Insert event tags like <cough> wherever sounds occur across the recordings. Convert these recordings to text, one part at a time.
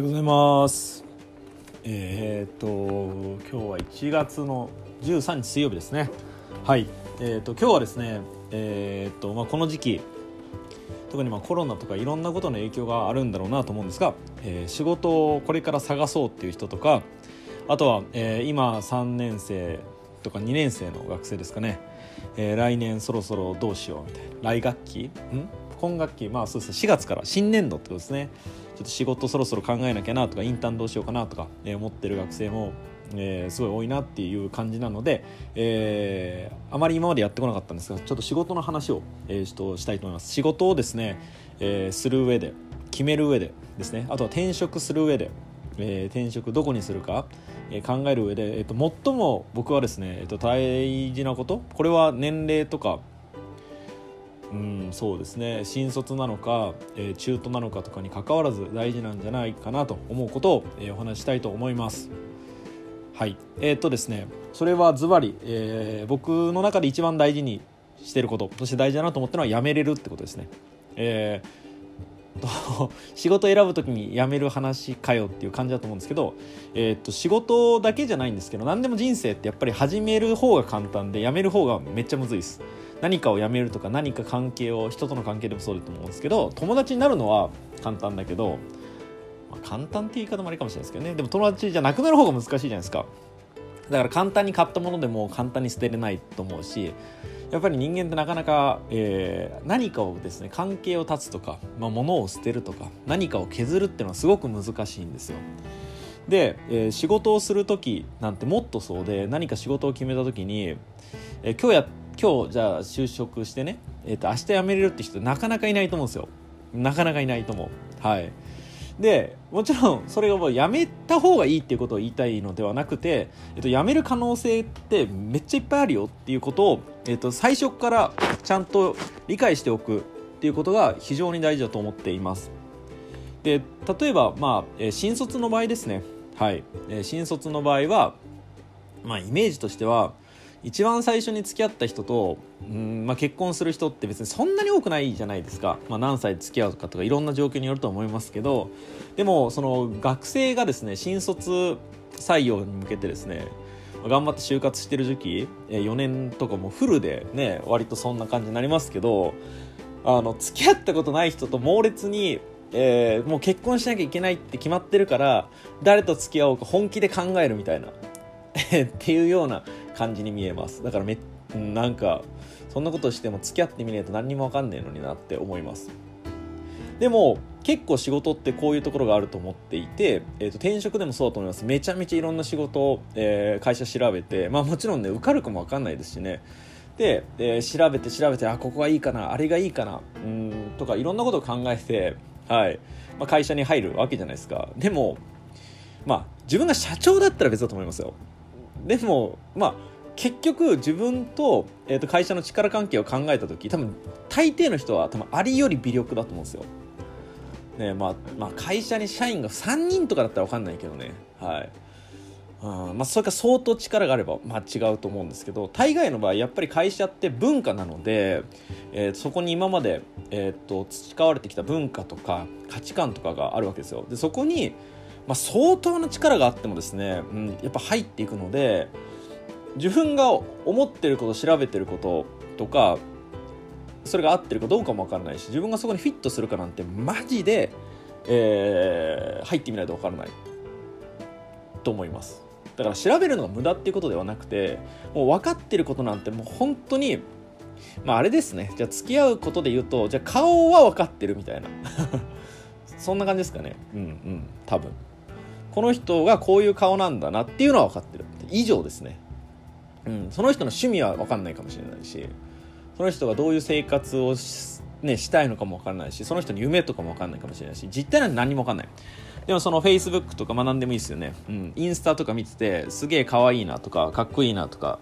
はようございます。えー、っと今日は1月の13日水曜日ですね。はい。えー、っと今日はですねえー、っとまあこの時期特にまあコロナとかいろんなことの影響があるんだろうなと思うんですが、えー、仕事をこれから探そうっていう人とかあとは、えー、今3年生とか2年生の学生ですかね、えー、来年そろそろどうしようみたいな。来学期？ん？今学期まあそうですね。4月から新年度ってことですね。ちょっと仕事そろそろ考えなきゃなとかインターンどうしようかなとか、えー、思ってる学生も、えー、すごい多いなっていう感じなので、えー、あまり今までやってこなかったんですがちょっと仕事の話を、えー、としたいと思います。仕事をですね、えー、する上で決める上でですねあとは転職する上でえー、転職どこにするか、えー、考える上で、えーと、最も僕はですね、えーと大事なことこれは年齢とかうんそうですね。新卒なのか、えー、中途なのかとかにかかわらず大事なんじゃないかなと思うことを、えー、お話したいと思います。はい。えー、っとですねそれはズバリ、え、僕の中で一番大事にしてることそして大事だなと思ったのは辞めれるってことですね。えーと <laughs> 仕事選ぶ時に辞める話かよっていう感じだと思うんですけど、えー、っと仕事だけじゃないんですけど何でも人生ってやっぱり始める方が簡単で辞める方がめっちゃむずいです。何かを辞めるとか何か関係を人との関係でもそうだと思うんですけど友達になるのは簡単だけど、まあ、簡単って言い方もありかもしれないですけどね。でも友達じゃなくなる方が難しいじゃないですか。だから簡単に買ったものでも簡単に捨てれないと思うしやっぱり人間ってなかなか、えー、何かをですね関係を断つとか、まあ、物を捨てるとか何かを削るっていうのはすごく難しいんですよ。で、えー、仕事をする時なんてもっとそうで何か仕事を決めた時に、えー、今日や今日じゃあ就職してね、えー、と明日辞めれるって人なかなかいないと思うんですよ。なかなかいないと思う。はい。でもちろんそれがもうやめた方がいいっていうことを言いたいのではなくて、えっと、やめる可能性ってめっちゃいっぱいあるよっていうことを、えっと、最初からちゃんと理解しておくっていうことが非常に大事だと思っています。で例えば、まあえ新卒の場合ですね。はい、え新卒の場合は、まあ、イメージとしては一番最初に付き合った人とうん、まあ、結婚する人って別にそんなに多くないじゃないですか、まあ、何歳付き合うかとかいろんな状況によると思いますけどでもその学生がですね新卒採用に向けてですね頑張って就活してる時期4年とかもフルでね割とそんな感じになりますけどあの付き合ったことない人と猛烈にえー、もう結婚しなきゃいけないって決まってるから誰と付き合おうか本気で考えるみたいな <laughs> っていうような感じに見えます。だからめなんかそんなことしても付き合ってみないと何にも分かんねえのになって思います。でも結構仕事ってこういうところがあると思っていて、えー、と転職でもそうだと思います。めちゃめちゃいろんな仕事を、えー、会社調べてまあもちろんね受かるかも分かんないですしね。で、えー、調べて調べてあここがいいかなあれがいいかなうんとかいろんなことを考えて、はい。まあ、会社に入るわけじゃないですか。でもまあ自分が社長だったら別だと思いますよ。でもまあ結局自分と,、えー、と会社の力関係を考えた時多分大抵の人は多分ありより微力だと思うんですよ。ねまあ、まあ会社に社員が3人とかだったら分かんないけどね。はい。うんまあ、それか相当力があれば、まあ、違うと思うんですけど大概の場合やっぱり会社って文化なので、えー、そこに今まで、えー、と培われてきた文化とか価値観とかがあるわけですよ。でそこに、まあ、相当な力があってもですね、うん、やっぱ入っていくので自分が思ってること調べてることとかそれが合ってるかどうかも分からないし自分がそこにフィットするかなんてマジで、えー、入ってみないと分からないと思います。だから調べるのが無駄っていうことではなくてもう分かってることなんてもう本当にまああれですね。じゃあ付き合うことで言うとじゃあ顔は分かってるみたいな。<laughs> そんな感じですかね。うんうん。多分。この人がこういう顔なんだなっていうのは分かってる。以上ですね。うん、その人の趣味は分かんないかもしれないしその人がどういう生活をし,、ね、したいのかも分からないしその人の夢とかも分かんないかもしれないし実態なんて何も分かんない。でもその Facebook とか学んでもいいですよね、うん、インスタとか見ててすげえ可愛いなとかかっこいいなとか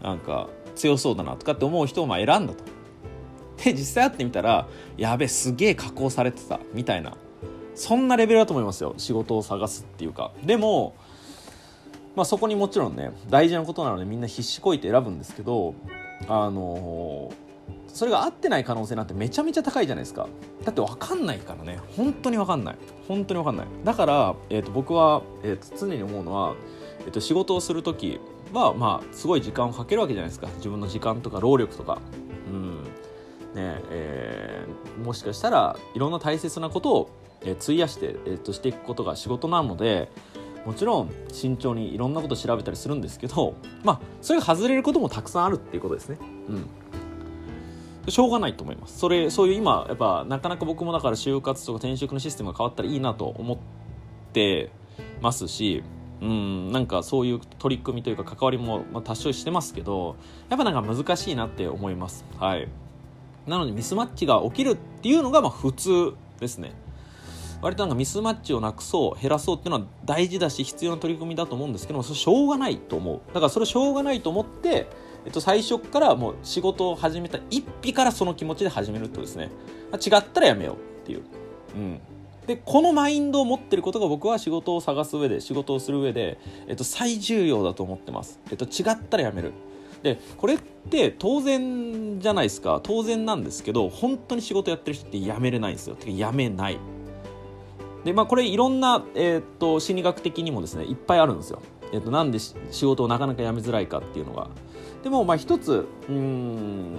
なんか強そうだなとかって思う人をまあ選んだと。で実際会ってみたらやべすげえ加工されてたみたいな。そんなレベルだと思いますよ。仕事を探すっていうか。でもまあ、そこにもちろんね大事なことなのでみんな必死こいて選ぶんですけどあのそれが合ってない可能性なんてめちゃめちゃ高いじゃないですか。だって分かんないからね。本当に分かんない。本当に分かんない。だから、えーと、僕は、えーと、常に思うのは、えーと、仕事をする時はまあすごい時間をかけるわけじゃないですか。自分の時間とか労力とか。うん。ねえー、もしかしたらいろんな大切なことを、えー、費やして、えー、としていくことが仕事なのでもちろん慎重にいろんなこと調べたりするんですけどまあそれが外れることもたくさんあるっていうことですね。うん。しょうがないと思います。それそういう今やっぱなかなか僕もだから就活とか転職のシステムが変わったらいいなと思ってますしうんなんかそういう取り組みというか関わりも、多少してますけどやっぱなんか難しいなって思います。はい。なのでミスマッチが起きるっていうのがまあ普通ですね。割となんかミスマッチをなくそう減らそうっていうのは大事だし必要な取り組みだと思うんですけどもそれしょうがないと思う。だからそれしょうがないと思ってえっと、最初からもう仕事を始めた一匹からその気持ちで始めるとですね。違ったらやめようっていう、うん、でこのマインドを持ってることが僕は仕事を探す上で仕事をする上で、えっと、最重要だと思ってます、えっと、違ったらやめる。でこれって当然じゃないですか。当然なんですけど本当に仕事やってる人ってやめれないんですよ。てかやめない。でまあこれいろんな、えー、っと心理学的にもですねいっぱいあるんですよ、えー、っとなんで仕事をなかなか辞めづらいかっていうのが。でもまあ一つうん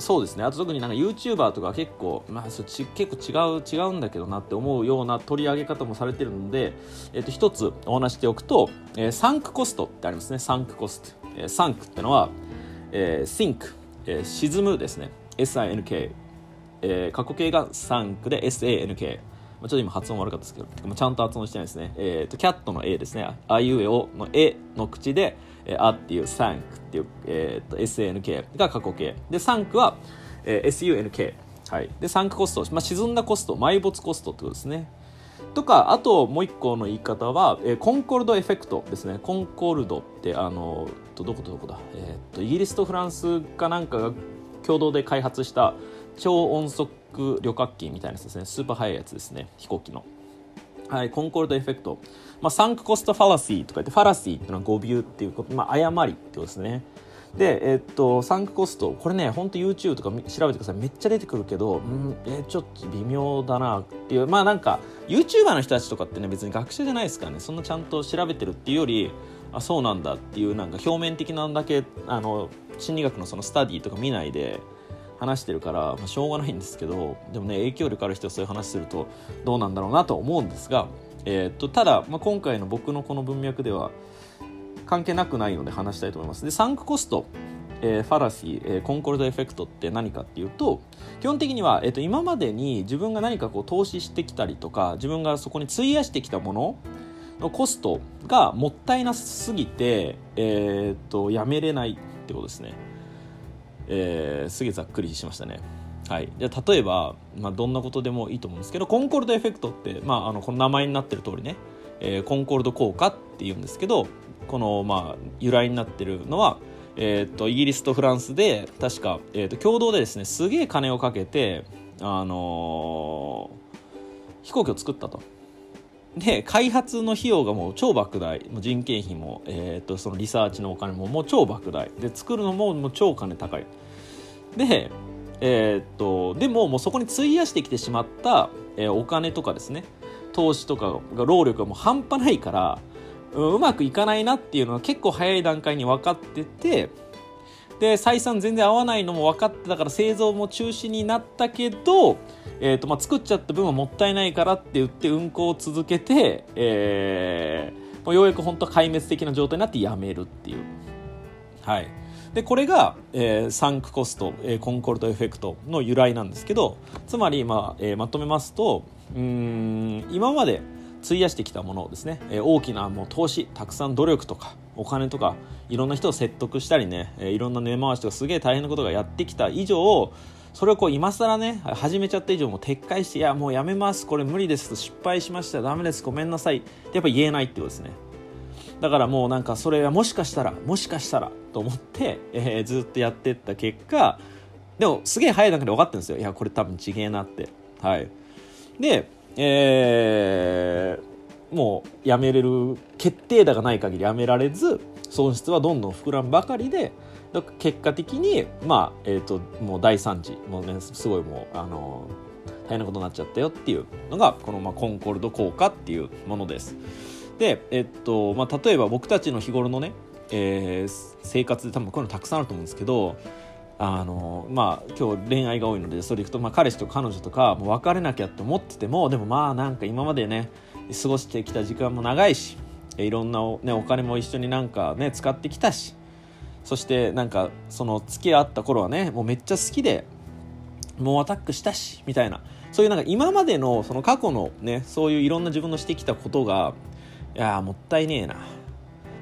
そうですね。あと特になんか YouTuber とか結構、まあ、そち結構違う違うんだけどなって思うような取り上げ方もされてるので、えっと、一つお話しておくと、えー、サンクコストってありますね。サンクコスト、えー、サンクってのは、えー、sink、えー、沈むですね。SINK、えー、過去形がサンクで SANK ちょっと今発音悪かったですけど、ちゃんと発音してないですね。えっ、ー、と、キャットの A ですね。あいうえおの A の口で、えー、あっていう thank っていう、えー、と SNK が過去形。で thank は、えー、SUNK はい、でサンクコスト、まあ、沈んだコスト。埋没コストってことですね。とかあともう一個の言い方は、えー、コンコルドエフェクトですね。コンコルドってあのどこどこだ、えー、とイギリスとフランスかなんかが共同で開発した超音速旅客機みたいなやつですね。スーパー速いやつですね飛行機の。はい、コンコルドエフェクト、まあ、サンクコストファラシーとか言ってファラシーっていうのは語尾っていうこと、まあ、誤りってことですね。で、えっと、サンクコストこれね本当 YouTube とか調べてください。めっちゃ出てくるけど、うん、えちょっと微妙だなっていう。まあなんか YouTuber の人たちとかってね別に学者じゃないですからね。そんなちゃんと調べてるっていうよりあそうなんだっていうなんか表面的なんだけあの心理学のそのスタディとか見ないで話してるから、まあ、しょうがないんですけどでもね影響力ある人はそういう話するとどうなんだろうなと思うんですが、えー、っとただ、まあ、今回の僕のこの文脈では関係なくないので話したいと思います。でサンクコストえー、ファラシー、えー、コンコルドエフェクトって何かっていうと基本的には、えーと、今までに自分が何かこう投資してきたりとか自分がそこに費やしてきたもののコストがもったいなすぎて、えーとやめれないってことですね。えー、すげえざっくりしましたね。はい、じゃ例えば、まあ、どんなことでもいいと思うんですけどコンコルドエフェクトって、まあ、あのこの名前になってる通りね、えー、コンコルド効果っていうんですけどこの、まあ、由来になってるのは、えーと、イギリスとフランスで確か、えーと、共同でですねすげえ金をかけて、あのー、飛行機を作ったと。で開発の費用がもう超莫大。人件費も、えーと、そのリサーチのお金ももう超莫大。で作るのももう超金高い。で,、えー、っとでももうそこに費やしてきてしまった、えー、お金とかですね。投資とかが労力がもう半端ないからうまくいかないなっていうのは結構早い段階に分かっててで採算全然合わないのも分かってたから製造も中止になったけど、えーとまあ、作っちゃった分はもったいないからって言って運行を続けて、えー、もうようやく本当壊滅的な状態になってやめるっていう。はいでこれが、えー、サンクコスト、えー、コンコルドエフェクトの由来なんですけどつまり、まあえー、まとめますとうん今まで費やしてきたものをですね、え、大きなもう投資たくさん努力とかお金とかいろんな人を説得したりね、え、いろんな根回しとかすげえ大変なことがやってきた以上それをこう今更ね始めちゃった以上も撤回していやもうやめます。これ無理です。失敗しました。ダメです。ごめんなさい。ってやっぱ言えないってことですね。だからもうなんかそれはもしかしたらもしかしたらと思って、えー、ずっとやってった結果でもすげえ早い段階で分かってるんですよ。いやこれ多分ちげえなって。はい。でえー、もうやめれる決定打がない限りやめられず損失はどんどん膨らむばかりで、結果的にまあえっ、ともう大惨事もうねすごいもうあの大変なことになっちゃったよっていうのがこの、まあ、コンコルド効果っていうものです。で、えっとまあ、例えば僕たちの日頃のね、えー生活で多分こういうのたくさんあると思うんですけどあのまあ今日恋愛が多いのでそれいくと、まあ、彼氏と彼女とかもう別れなきゃって思っててもでもまあなんか今までね過ごしてきた時間も長いしいろんなお,、ね、お金も一緒になんかね使ってきたしそしてなんかその付き合った頃はねもうめっちゃ好きでもうアタックしたしみたいなそういうなんか今までのその過去のねそういういろんな自分のしてきたことがいやもったいねえな。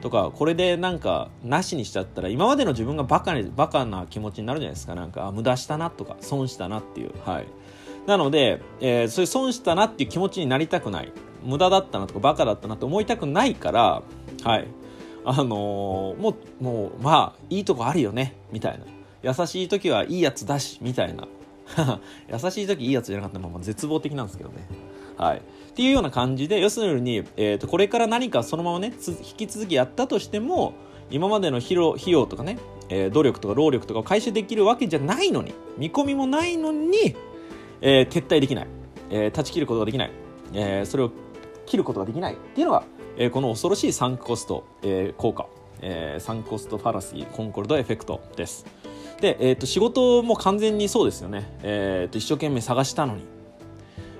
とかこれでなんかなしにしちゃったら今までの自分がバカにバカな気持ちになるじゃないですか。なんかあ無駄したなとか損したなっていう。はい。なので、えーそういう損したなっていう気持ちになりたくない。無駄だったなとかバカだったなって思いたくないからはい。あのーもうもうまあいいとこあるよね。みたいな。優しい時はいいやつだしみたいな。<laughs> 優しい時いいやつじゃなかったらまあ絶望的なんですけどね。はい、っていうような感じで要するに、えー、とこれから何かそのままね引き続きやったとしても今までの費用とかね、えー努力とか労力とかを回収できるわけじゃないのに見込みもないのに、えー撤退できない、えー断ち切ることができない、えーそれを切ることができない。っていうのが、えーこの恐ろしいサンクコスト、えー効果、えーサンクコストファラシーコンコルドエフェクトです。で、えー、と仕事も完全にそうですよね、えー、と一生懸命探したのに。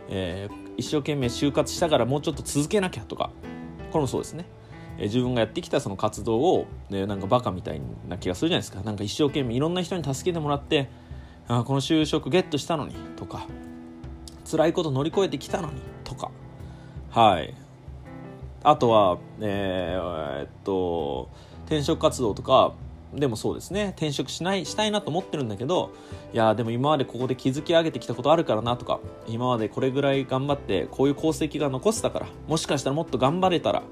えー一生懸命就活したからもうちょっと続けなきゃとかこれもそうですね、え自分がやってきたその活動を、ね、なんかバカみたいな気がするじゃないですか。なんか一生懸命いろんな人に助けてもらってあこの就職ゲットしたのにとか辛いこと乗り越えてきたのにとか。はい。あとはええーっと転職活動とかでもそうですね。転職しないしたいなと思ってるんだけどいやでも今までここで築き上げてきたことあるからなとか今までこれぐらい頑張ってこういう功績が残せたからもしかしたらもっと頑張れたら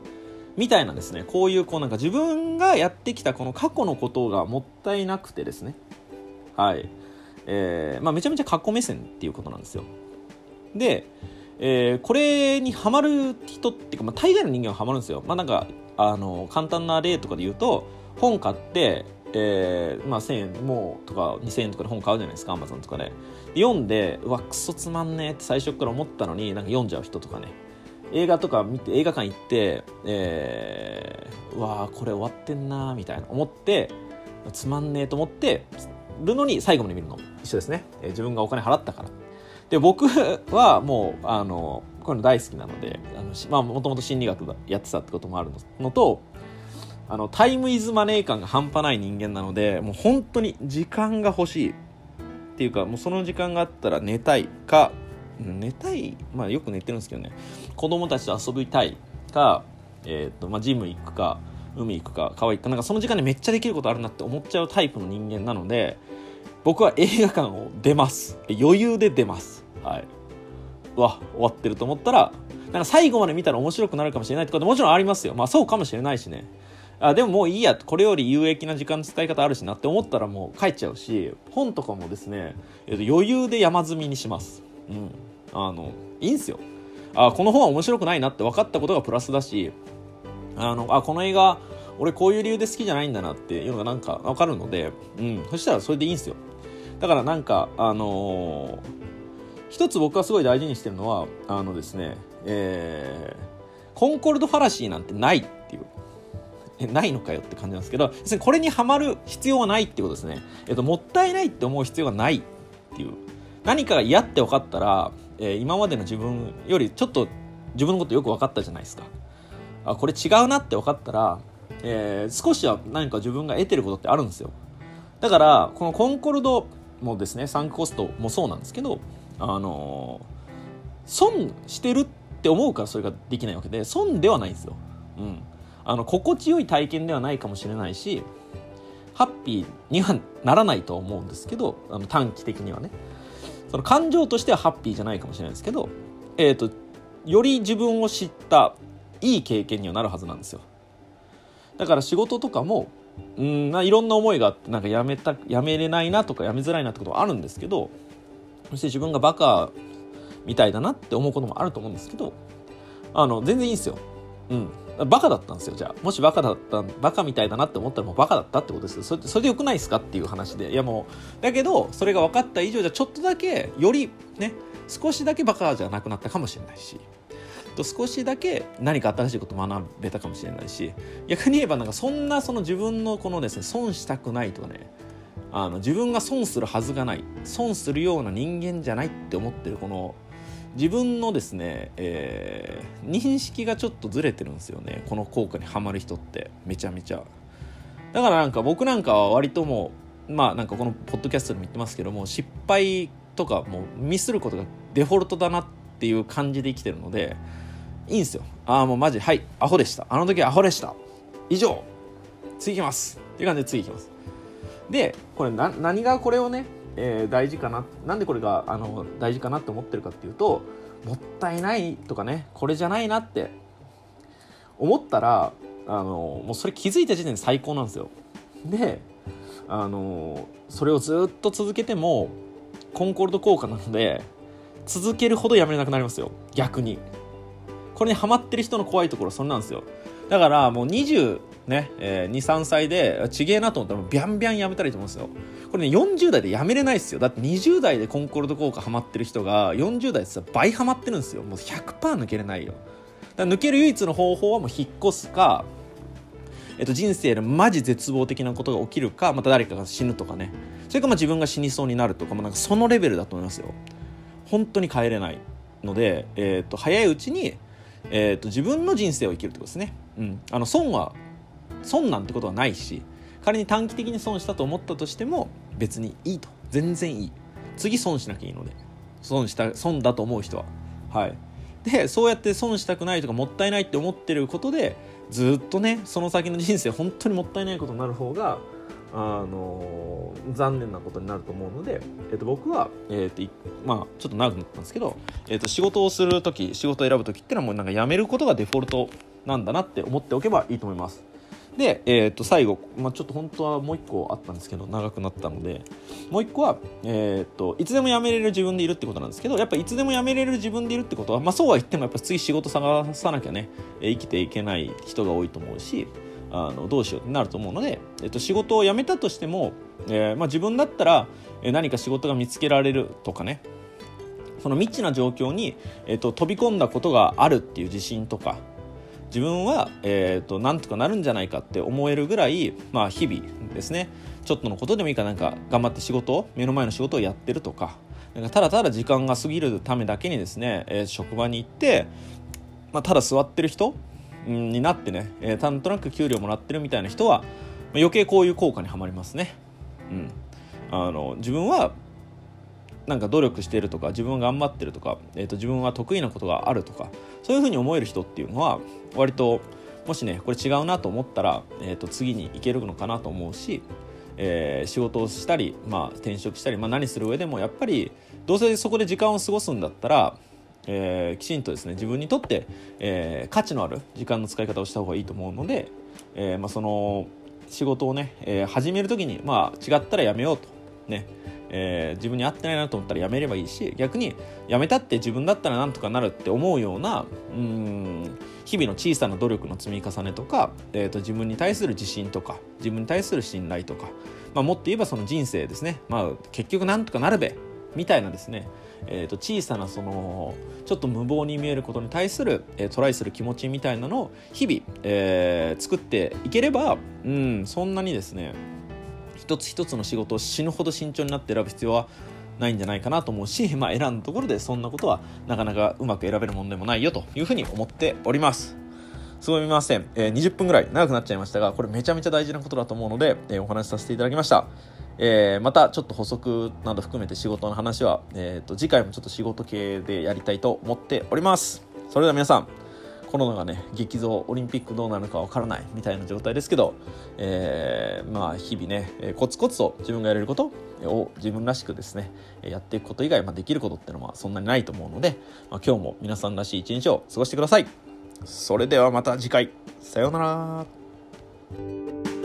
みたいなですね。こういうこうなんか自分がやってきたこの過去のことがもったいなくてですね。はい。えーまあ、めちゃめちゃ過去目線っていうことなんですよ。で、えーこれにハマる人っていうか、まあ、大概の人間はハマるんですよ。まあなんかあの簡単な例とかで言うと本買って、えーまあ、1000円もうとか2000円とかで本買うじゃないですかアマゾンとかで。で読んでうわクソつまんねえって最初から思ったのになんか読んじゃう人とかね。映画とか見て映画館行って、えーうわーこれ終わってんなーみたいな思ってつまんねえと思ってるのに最後まで見るの。一緒ですね、えー自分がお金払ったから。で僕はもうあのこういうの大好きなのであのしまあもともと心理学やってたってこともあるのとあのタイムイズマネー感が半端ない人間なのでもう本当に時間が欲しいっていうかもうその時間があったら寝たいか寝たい？まあよく寝てるんですけどね。子供たちと遊びたいか、えーとまあ、ジム行くか海行くか川行くかなんかその時間でめっちゃできることあるなって思っちゃうタイプの人間なので僕は映画館を出ます。余裕で出ます。はい。うわ終わってると思ったらなんか最後まで見たら面白くなるかもしれないってこともちろんありますよ。まあそうかもしれないしね。あでももういいやこれより有益な時間の使い方あるしなって思ったらもう帰っちゃうし本とかもですね、えーと余裕で山積みにします。うん。あのいいんすよ。あこの本は面白くないなって分かったことがプラスだしあのあこの映画俺こういう理由で好きじゃないんだなっていうのがなんか分かるので、うん、そしたらそれでいいんですよ。だからなんかあのー一つ僕がすごい大事にしてるのはあのですねえーコンコルドファラシーなんてない。っえないのかよって感じなんですけど別にこれにはまる必要はないってことですね、えっと、もったいないって思う必要がないっていう。何かが嫌って分かったら、えー今までの自分よりちょっと自分のことよく分かったじゃないですか。あこれ違うなって分かったら、えー少しは何か自分が得てることってあるんですよ。だからこのコンコルドもですねサンクコストもそうなんですけどあのー損してるって思うからそれができないわけで損ではないんですよ、うん、あの心地よい体験ではないかもしれないしハッピーにはならないと思うんですけどあの短期的にはね。その感情としてはハッピーじゃないかもしれないですけど、えー、とより自分を知ったいい経験にはなるはずなんですよ。だから仕事とかもうんないろんな思いがあってなんかやめたやめれないなとかやめづらいなってことはあるんですけどそして自分がバカみたいだなって思うこともあると思うんですけどあの全然いいんですよ、うん、バカだったんですよじゃあ。もしバカだったバカみたいだなって思ったらもうバカだったってことですそれそれでよくないですかっていう話で。いやもうだけどそれが分かった以上じゃちょっとだけよりね少しだけバカじゃなくなったかもしれないし。と少しだけ何か新しいこと学べたかもしれないし。逆に言えばなんかそんなその自分のこのですね損したくないとかね。あの自分が損するはずがない。損するような人間じゃないって思ってるこの自分のですね、えー、認識がちょっとずれてるんですよね。この効果にはまる人って。めちゃめちゃ。だからなんか僕なんかは割ともうまあなんかこのポッドキャストでも言ってますけども失敗とかもうミスることがデフォルトだなっていう感じで生きてるのでいいんですよ。ああもうマジはいアホでした。あの時アホでした。以上。次行きます。っていう感じで次行きます。でこれな何がこれをねえー、大事かななんでこれがあの大事かなって思ってるかっていうともったいないとかねこれじゃないなって思ったらあのもうそれ気づいた時点で最高なんですよ。であのそれをずっと続けてもコンコルド効果なので続けるほどやめれなくなりますよ。逆に。これにハマってる人の怖いところそんなんですよ。だからもうね、えー、23歳でちげえなと思ったらビャンビャンやめたらいいと思うんですよ。これね40代でやめれないですよ。だって20代でコンコルド効果ハマってる人が40代でさ倍ハマってるんですよ。もう100%抜けれないよ。だ抜ける唯一の方法はもう引っ越すかえっと、人生でマジ絶望的なことが起きるかまた誰かが死ぬとかね。それかまあ自分が死にそうになるとかもなんかそのレベルだと思いますよ。本当に帰れないので、えー、っと早いうちに、えー、っと自分の人生を生きるってことですね、うん、あの損は損なんてことはないし仮に短期的に損したと思ったとしても別にいいと。全然いい。次損しなきゃいいので。損した損だと思う人は。はい。でそうやって損したくないとかもったいないって思ってることでずっとねその先の人生本当にもったいないことになる方があの残念なことになると思うので、えー、と僕は、えーとまあ、ちょっと長くなったんですけど、えー、と仕事をする時仕事を選ぶ時っていうのはもうなんかやめることがデフォルトなんだなって思っておけばいいと思います。で、えー、と最後、まあ、ちょっと本当はもう一個あったんですけど長くなったのでもう一個は、えー、といつでも辞めれる自分でいるってことなんですけどやっぱいつでも辞めれる自分でいるってことは、まあ、そうは言ってもやっぱ次仕事探さなきゃね生きていけない人が多いと思うしあのどうしようってなると思うので、えー、と仕事を辞めたとしても、えーまあ、自分だったら何か仕事が見つけられるとかねその未知な状況に、えーと飛び込んだことがあるっていう自信とか自分は、えーと、なんとかなるんじゃないかって思えるぐらい、まあ、日々ですねちょっとのことでもいいかなんか頑張って仕事目の前の仕事をやってるとかなんかただただ時間が過ぎるためだけにですね、えー、職場に行って、まあ、ただ座ってる人になってね、えー、なんとなく給料もらってるみたいな人は、まあ、余計こういう効果にはまりますね。うん、あの自分はなんか努力してるとか自分が頑張ってるとか、えーと、自分は得意なことがあるとかそういうふうに思える人っていうのは割ともしねこれ違うなと思ったら、えーと、次に行けるのかなと思うし、えー、仕事をしたり、まあ、転職したり、まあ、何する上でもやっぱりどうせそこで時間を過ごすんだったら、えー、きちんとですね自分にとって、えー、価値のある時間の使い方をした方がいいと思うので、えまあ、その仕事をね、え始める時に、まあ、違ったらやめようとねえー、自分に合ってないなと思ったらやめればいいし逆にやめたって自分だったらなんとかなるって思うようなうん日々の小さな努力の積み重ねとか、えーと、自分に対する自信とか自分に対する信頼とか、まあ、もっと言えばその人生ですね、まあ、結局なんとかなるべみたいなですね、えーと、小さなそのちょっと無謀に見えることに対する、えー、トライする気持ちみたいなのを日々、えー、作っていければうんそんなにですね一つ一つの仕事を死ぬほど慎重になって選ぶ必要はないんじゃないかなと思うし、まあ、選んだところでそんなことはなかなかうまく選べるものでもないよというふうに思っております。すごい見ません、えー、20分ぐらい長くなっちゃいましたがこれめちゃめちゃ大事なことだと思うので、えー、お話しさせていただきました、えー、またちょっと補足など含めて仕事の話は、えーと次回もちょっと仕事系でやりたいと思っております。それでは皆さんコロナがね激増オリンピックどうなるかわからないみたいな状態ですけど、えー、まあ日々ね、えコツコツと自分がやれることを自分らしくですねやっていくこと以外、まあ、できることってのはそんなにないと思うので、まあ、今日も皆さんらしい一日を過ごしてください。それではまた次回。さようなら。